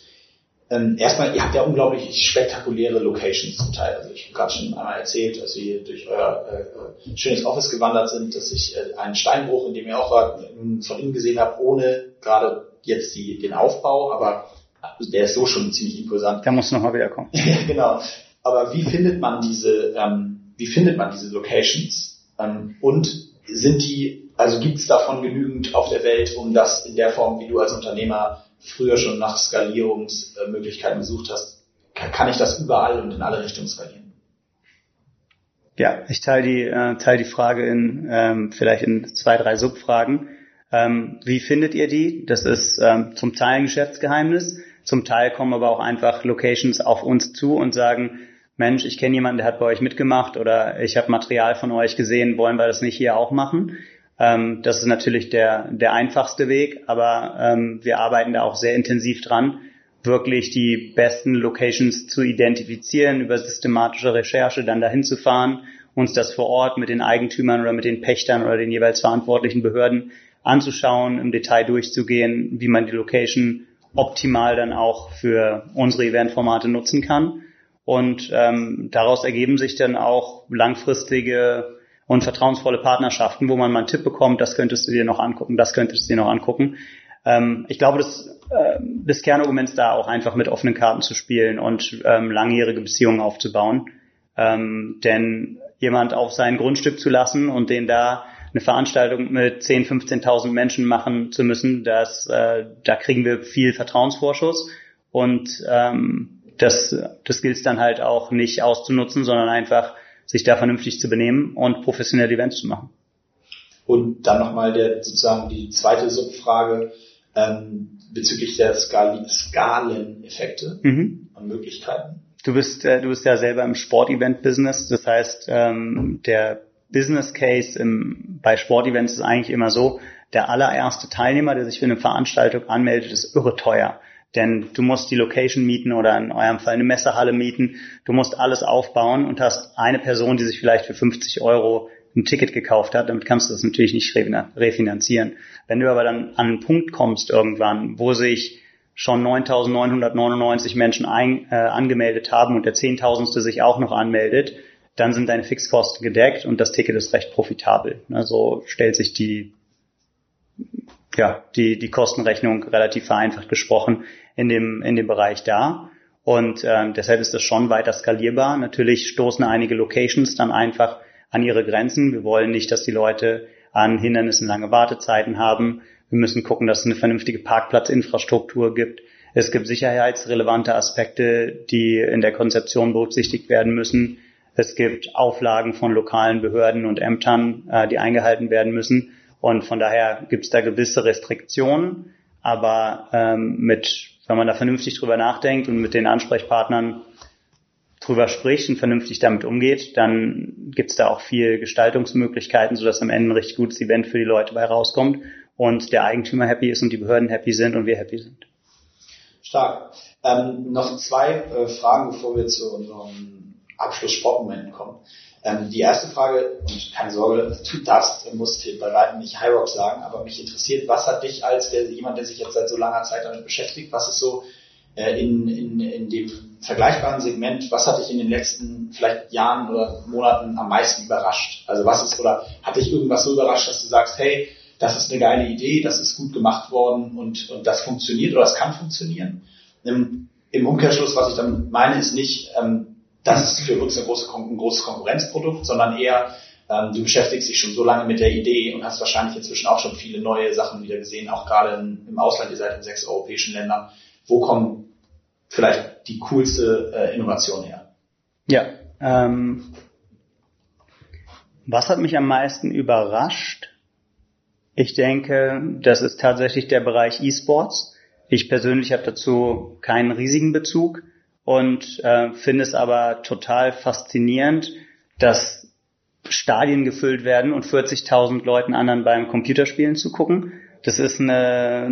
ähm, erstmal, ihr habt ja unglaublich spektakuläre Locations zum Teil. Also ich habe gerade schon einmal erzählt, dass wir durch euer äh, schönes Office gewandert sind, dass ich äh, einen Steinbruch, in dem ihr auch war, von innen gesehen habe, ohne gerade jetzt die, den Aufbau, aber der ist so schon ziemlich imposant. Der muss nochmal wiederkommen. genau. Aber wie findet man diese, ähm, wie findet man diese Locations? Ähm, und sind die, also gibt es davon genügend auf der Welt, um das in der Form, wie du als Unternehmer früher schon nach Skalierungsmöglichkeiten gesucht hast, kann ich das überall und in alle Richtungen skalieren? Ja, ich teile die, äh, teile die Frage in ähm, vielleicht in zwei, drei Subfragen. Ähm, wie findet ihr die? Das ist ähm, zum Teil ein Geschäftsgeheimnis. Zum Teil kommen aber auch einfach Locations auf uns zu und sagen, Mensch, ich kenne jemanden, der hat bei euch mitgemacht oder ich habe Material von euch gesehen, wollen wir das nicht hier auch machen? Ähm, das ist natürlich der, der einfachste Weg, aber ähm, wir arbeiten da auch sehr intensiv dran, wirklich die besten Locations zu identifizieren, über systematische Recherche dann dahin zu fahren, uns das vor Ort mit den Eigentümern oder mit den Pächtern oder den jeweils verantwortlichen Behörden anzuschauen, im Detail durchzugehen, wie man die Location optimal dann auch für unsere Eventformate nutzen kann. Und ähm, daraus ergeben sich dann auch langfristige und vertrauensvolle Partnerschaften, wo man mal einen Tipp bekommt, das könntest du dir noch angucken, das könntest du dir noch angucken. Ähm, ich glaube, das, äh, das Kernargument ist da auch einfach mit offenen Karten zu spielen und ähm, langjährige Beziehungen aufzubauen. Ähm, denn jemand auf sein Grundstück zu lassen und den da eine Veranstaltung mit 10, 15.000 Menschen machen zu müssen, das, äh, da kriegen wir viel Vertrauensvorschuss und ähm, das, das gilt es dann halt auch nicht auszunutzen, sondern einfach sich da vernünftig zu benehmen und professionelle Events zu machen. Und dann nochmal der sozusagen die zweite Subfrage ähm, bezüglich der Skal Skaleneffekte mhm. und Möglichkeiten. Du bist, äh, du bist ja selber im Sportevent-Business. Das heißt, ähm, der Business Case im, bei Sportevents ist eigentlich immer so, der allererste Teilnehmer, der sich für eine Veranstaltung anmeldet, ist irre teuer. Denn du musst die Location mieten oder in eurem Fall eine Messehalle mieten. Du musst alles aufbauen und hast eine Person, die sich vielleicht für 50 Euro ein Ticket gekauft hat. Damit kannst du das natürlich nicht refinanzieren. Wenn du aber dann an einen Punkt kommst irgendwann, wo sich schon 9.999 Menschen ein, äh, angemeldet haben und der Zehntausendste sich auch noch anmeldet, dann sind deine Fixkosten gedeckt und das Ticket ist recht profitabel. Also stellt sich die ja, die, die Kostenrechnung relativ vereinfacht gesprochen in dem, in dem Bereich dar. Und ähm, deshalb ist das schon weiter skalierbar. Natürlich stoßen einige Locations dann einfach an ihre Grenzen. Wir wollen nicht, dass die Leute an Hindernissen lange Wartezeiten haben. Wir müssen gucken, dass es eine vernünftige Parkplatzinfrastruktur gibt. Es gibt sicherheitsrelevante Aspekte, die in der Konzeption berücksichtigt werden müssen. Es gibt Auflagen von lokalen Behörden und Ämtern, äh, die eingehalten werden müssen. Und von daher gibt es da gewisse Restriktionen, aber ähm, mit, wenn man da vernünftig drüber nachdenkt und mit den Ansprechpartnern drüber spricht und vernünftig damit umgeht, dann gibt es da auch viel Gestaltungsmöglichkeiten, sodass am Ende ein richtig gutes Event für die Leute bei rauskommt und der Eigentümer happy ist und die Behörden happy sind und wir happy sind. Stark. Ähm, noch zwei äh, Fragen, bevor wir zu unserem Abschluss-Sportmomenten kommen. Ähm, die erste Frage, und keine Sorge, du darfst, musst hier bei weitem nicht High Rock sagen, aber mich interessiert, was hat dich als der, jemand, der sich jetzt seit so langer Zeit damit beschäftigt, was ist so äh, in, in, in dem vergleichbaren Segment, was hat dich in den letzten vielleicht Jahren oder Monaten am meisten überrascht? Also was ist, oder hat dich irgendwas so überrascht, dass du sagst, hey, das ist eine geile Idee, das ist gut gemacht worden und, und das funktioniert oder es kann funktionieren? Im, Im Umkehrschluss, was ich damit meine, ist nicht, ähm, das ist für uns ein, große, ein großes Konkurrenzprodukt, sondern eher, ähm, du beschäftigst dich schon so lange mit der Idee und hast wahrscheinlich inzwischen auch schon viele neue Sachen wieder gesehen, auch gerade in, im Ausland, ihr seid in sechs europäischen Ländern. Wo kommen vielleicht die coolste äh, Innovation her? Ja, ähm, was hat mich am meisten überrascht? Ich denke, das ist tatsächlich der Bereich E-Sports. Ich persönlich habe dazu keinen riesigen Bezug und äh, finde es aber total faszinierend, dass Stadien gefüllt werden und 40.000 Leuten anderen beim Computerspielen zu gucken. Das ist eine,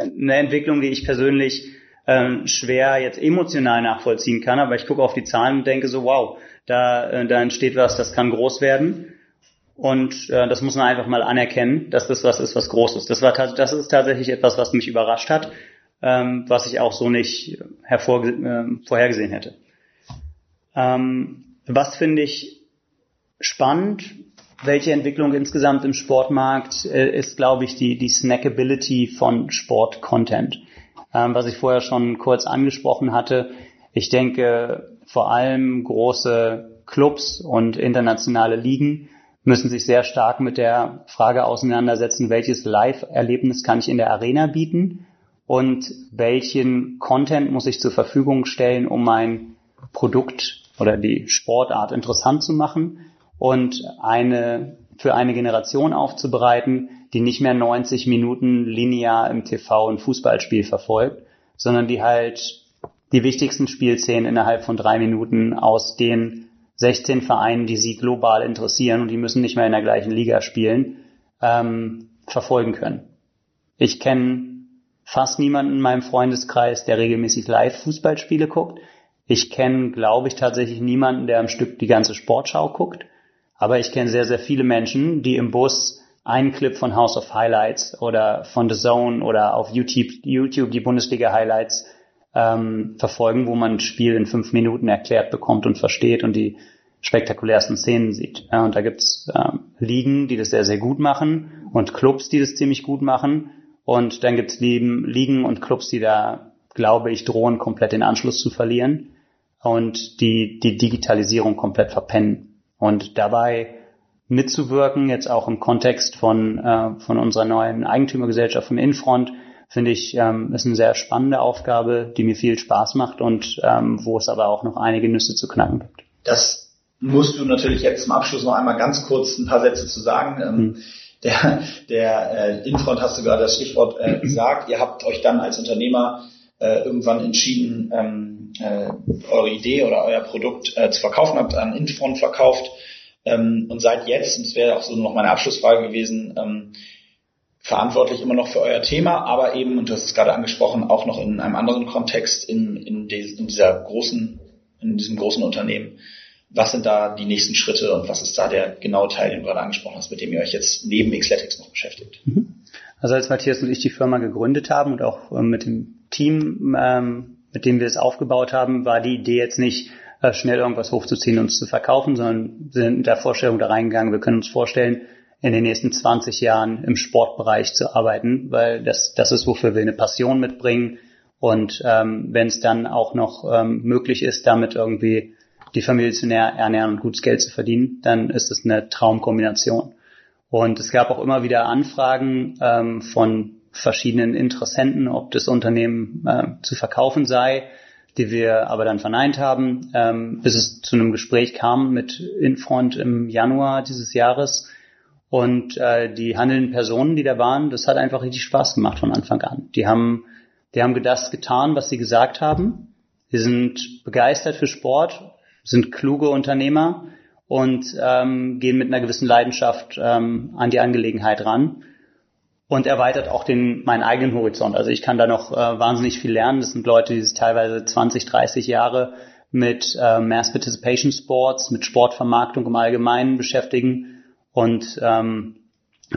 eine Entwicklung, die ich persönlich äh, schwer jetzt emotional nachvollziehen kann, aber ich gucke auf die Zahlen und denke so, wow, da, äh, da entsteht was, das kann groß werden. Und äh, das muss man einfach mal anerkennen, dass das was ist, was groß ist. Das, war das ist tatsächlich etwas, was mich überrascht hat ähm, was ich auch so nicht hervor, äh, vorhergesehen hätte. Ähm, was finde ich spannend? Welche Entwicklung insgesamt im Sportmarkt äh, ist, glaube ich, die, die Snackability von Sport-Content. Ähm, was ich vorher schon kurz angesprochen hatte. Ich denke, vor allem große Clubs und internationale Ligen müssen sich sehr stark mit der Frage auseinandersetzen, welches Live-Erlebnis kann ich in der Arena bieten und welchen Content muss ich zur Verfügung stellen, um mein Produkt oder die Sportart interessant zu machen und eine für eine Generation aufzubereiten, die nicht mehr 90 Minuten linear im TV ein Fußballspiel verfolgt, sondern die halt die wichtigsten Spielszenen innerhalb von drei Minuten aus den 16 Vereinen, die sie global interessieren und die müssen nicht mehr in der gleichen Liga spielen, ähm, verfolgen können. Ich kenne fast niemanden in meinem Freundeskreis, der regelmäßig Live-Fußballspiele guckt. Ich kenne, glaube ich, tatsächlich niemanden, der am Stück die ganze Sportschau guckt. Aber ich kenne sehr, sehr viele Menschen, die im Bus einen Clip von House of Highlights oder von The Zone oder auf YouTube, YouTube die Bundesliga Highlights ähm, verfolgen, wo man ein Spiel in fünf Minuten erklärt bekommt und versteht und die spektakulärsten Szenen sieht. Ja, und da gibt's ähm, Ligen, die das sehr, sehr gut machen und Clubs, die das ziemlich gut machen. Und dann gibt's Ligen und Clubs, die da, glaube ich, drohen, komplett den Anschluss zu verlieren und die die Digitalisierung komplett verpennen. Und dabei mitzuwirken, jetzt auch im Kontext von, äh, von unserer neuen Eigentümergesellschaft von Infront, finde ich, ähm, ist eine sehr spannende Aufgabe, die mir viel Spaß macht und ähm, wo es aber auch noch einige Nüsse zu knacken gibt. Das musst du natürlich jetzt zum Abschluss noch einmal ganz kurz ein paar Sätze zu sagen. Ähm, hm. Der, der äh, Infront hast du gerade das Stichwort äh, gesagt. Ihr habt euch dann als Unternehmer äh, irgendwann entschieden, ähm, äh, eure Idee oder euer Produkt äh, zu verkaufen, habt an Infront verkauft ähm, und seid jetzt, und das wäre auch so noch meine Abschlussfrage gewesen, ähm, verantwortlich immer noch für euer Thema, aber eben, und du hast es gerade angesprochen, auch noch in einem anderen Kontext in, in, de, in dieser großen, in diesem großen Unternehmen. Was sind da die nächsten Schritte und was ist da der genaue Teil, den du gerade angesprochen hast, mit dem ihr euch jetzt neben Xletics noch beschäftigt? Mhm. Also als Matthias und ich die Firma gegründet haben und auch ähm, mit dem Team, ähm, mit dem wir es aufgebaut haben, war die Idee jetzt nicht, äh, schnell irgendwas hochzuziehen und zu verkaufen, sondern sind mit der Vorstellung da reingegangen, wir können uns vorstellen, in den nächsten 20 Jahren im Sportbereich zu arbeiten, weil das, das ist, wofür wir eine Passion mitbringen. Und ähm, wenn es dann auch noch ähm, möglich ist, damit irgendwie die Familie zu ernähren und gutes Geld zu verdienen, dann ist es eine Traumkombination. Und es gab auch immer wieder Anfragen ähm, von verschiedenen Interessenten, ob das Unternehmen äh, zu verkaufen sei, die wir aber dann verneint haben, ähm, bis es zu einem Gespräch kam mit Infront im Januar dieses Jahres, und äh, die handelnden Personen, die da waren, das hat einfach richtig Spaß gemacht von Anfang an. Die haben, die haben das getan, was sie gesagt haben. Sie sind begeistert für Sport, sind kluge Unternehmer und ähm, gehen mit einer gewissen Leidenschaft ähm, an die Angelegenheit ran und erweitert auch den meinen eigenen Horizont. Also ich kann da noch äh, wahnsinnig viel lernen. Das sind Leute, die sich teilweise 20, 30 Jahre mit äh, Mass Participation Sports, mit Sportvermarktung im Allgemeinen beschäftigen und ähm,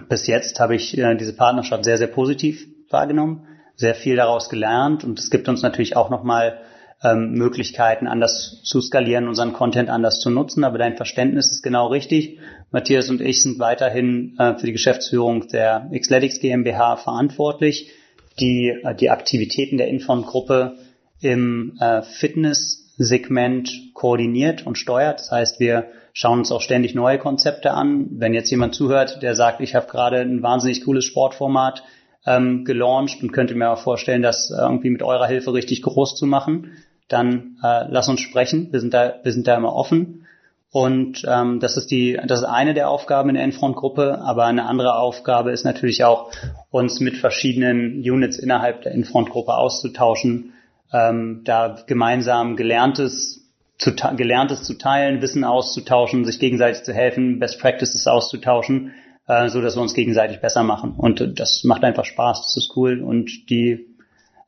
bis jetzt habe ich äh, diese Partnerschaft sehr, sehr positiv wahrgenommen, sehr viel daraus gelernt und es gibt uns natürlich auch nochmal ähm, Möglichkeiten, anders zu skalieren, unseren Content anders zu nutzen. Aber dein Verständnis ist genau richtig. Matthias und ich sind weiterhin äh, für die Geschäftsführung der Xletics GmbH verantwortlich, die äh, die Aktivitäten der Infon-Gruppe im äh, Fitness-Segment koordiniert und steuert. Das heißt, wir schauen uns auch ständig neue Konzepte an. Wenn jetzt jemand zuhört, der sagt, ich habe gerade ein wahnsinnig cooles Sportformat ähm, gelauncht und könnte mir auch vorstellen, das irgendwie mit eurer Hilfe richtig groß zu machen, dann äh, lass uns sprechen. Wir sind da, wir sind da immer offen. Und ähm, das ist die, das ist eine der Aufgaben in der Infront-Gruppe, aber eine andere Aufgabe ist natürlich auch, uns mit verschiedenen Units innerhalb der Infront-Gruppe auszutauschen, ähm, da gemeinsam Gelerntes zu, Gelerntes zu teilen, Wissen auszutauschen, sich gegenseitig zu helfen, Best Practices auszutauschen, äh, so dass wir uns gegenseitig besser machen. Und äh, das macht einfach Spaß, das ist cool. Und die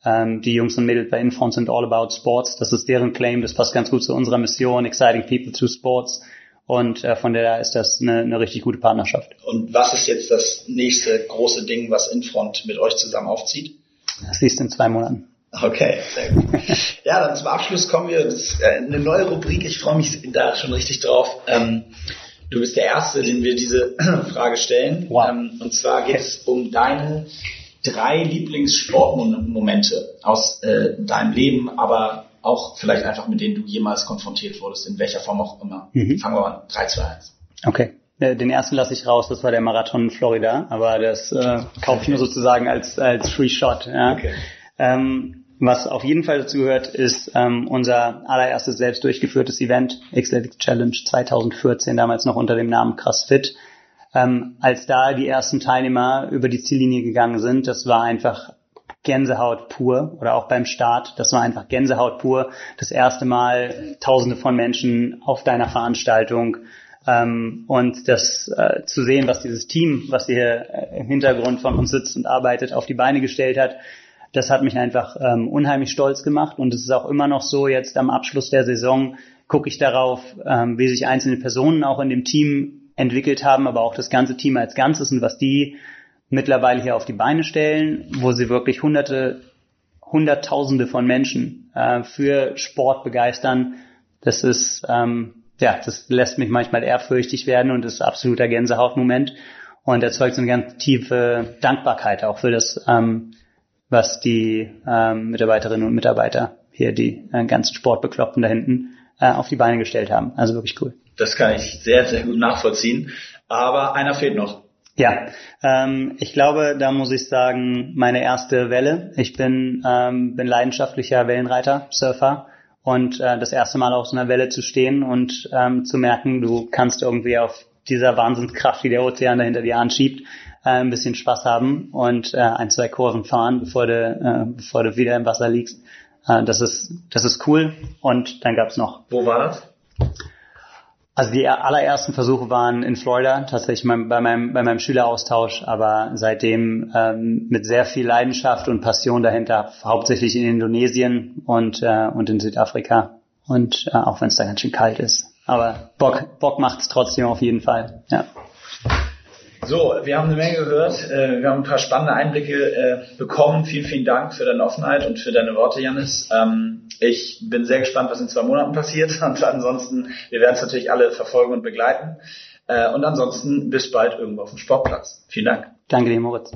ähm, die Jungs und Mädels bei Infront sind all about sports. Das ist deren Claim, das passt ganz gut zu unserer Mission, exciting people through sports. Und äh, von daher ist das eine, eine richtig gute Partnerschaft. Und was ist jetzt das nächste große Ding, was Infront mit euch zusammen aufzieht? Das siehst du in zwei Monaten. Okay, sehr gut. Ja, dann zum Abschluss kommen wir. Das ist äh, eine neue Rubrik. Ich freue mich da schon richtig drauf. Ähm, du bist der Erste, den wir diese Frage stellen. Wow. Ähm, und zwar geht es um deine drei Lieblingssportmomente aus äh, deinem Leben, aber auch vielleicht einfach mit denen du jemals konfrontiert wurdest, in welcher Form auch immer. Mhm. Fangen wir an. 3, 2, 1. Okay. Den ersten lasse ich raus, das war der Marathon in Florida, aber das äh, kaufe ich nur sozusagen als, als Free Shot. Ja. Okay. Ähm, was auf jeden Fall dazu gehört, ist ähm, unser allererstes selbst durchgeführtes Event, X-Athletics Challenge 2014, damals noch unter dem Namen CrossFit. Ähm, als da die ersten Teilnehmer über die Ziellinie gegangen sind, das war einfach Gänsehaut pur oder auch beim Start, das war einfach Gänsehaut pur. Das erste Mal Tausende von Menschen auf deiner Veranstaltung ähm, und das äh, zu sehen, was dieses Team, was hier äh, im Hintergrund von uns sitzt und arbeitet, auf die Beine gestellt hat, das hat mich einfach ähm, unheimlich stolz gemacht und es ist auch immer noch so, jetzt am Abschluss der Saison gucke ich darauf, ähm, wie sich einzelne Personen auch in dem Team entwickelt haben, aber auch das ganze Team als Ganzes und was die mittlerweile hier auf die Beine stellen, wo sie wirklich hunderte, hunderttausende von Menschen äh, für Sport begeistern. Das ist, ähm, ja, das lässt mich manchmal ehrfürchtig werden und ist absoluter Gänsehautmoment und erzeugt so eine ganz tiefe Dankbarkeit auch für das, ähm, was die ähm, Mitarbeiterinnen und Mitarbeiter hier, die äh, ganzen Sportbekloppten da hinten, äh, auf die Beine gestellt haben. Also wirklich cool. Das kann ich sehr, sehr gut nachvollziehen. Aber einer fehlt noch. Ja, ähm, ich glaube, da muss ich sagen, meine erste Welle. Ich bin, ähm, bin leidenschaftlicher Wellenreiter, Surfer. Und äh, das erste Mal auf so einer Welle zu stehen und ähm, zu merken, du kannst irgendwie auf dieser Wahnsinnskraft, die der Ozean dahinter dir anschiebt, äh, ein bisschen Spaß haben und äh, ein, zwei Kurven fahren, bevor du, äh, bevor du wieder im Wasser liegst. Äh, das ist, das ist cool. Und dann gab's noch. Wo war das? Also die allerersten Versuche waren in Florida, tatsächlich bei meinem, bei meinem Schüleraustausch, aber seitdem ähm, mit sehr viel Leidenschaft und Passion dahinter, hauptsächlich in Indonesien und, äh, und in Südafrika. Und äh, auch wenn es da ganz schön kalt ist. Aber Bock, Bock es trotzdem auf jeden Fall. Ja. So, wir haben eine Menge gehört. Äh, wir haben ein paar spannende Einblicke äh, bekommen. Vielen, vielen Dank für deine Offenheit und für deine Worte, Janis. Ähm, ich bin sehr gespannt, was in zwei Monaten passiert. Und ansonsten, wir werden es natürlich alle verfolgen und begleiten. Äh, und ansonsten bis bald irgendwo auf dem Sportplatz. Vielen Dank. Danke dir, Moritz.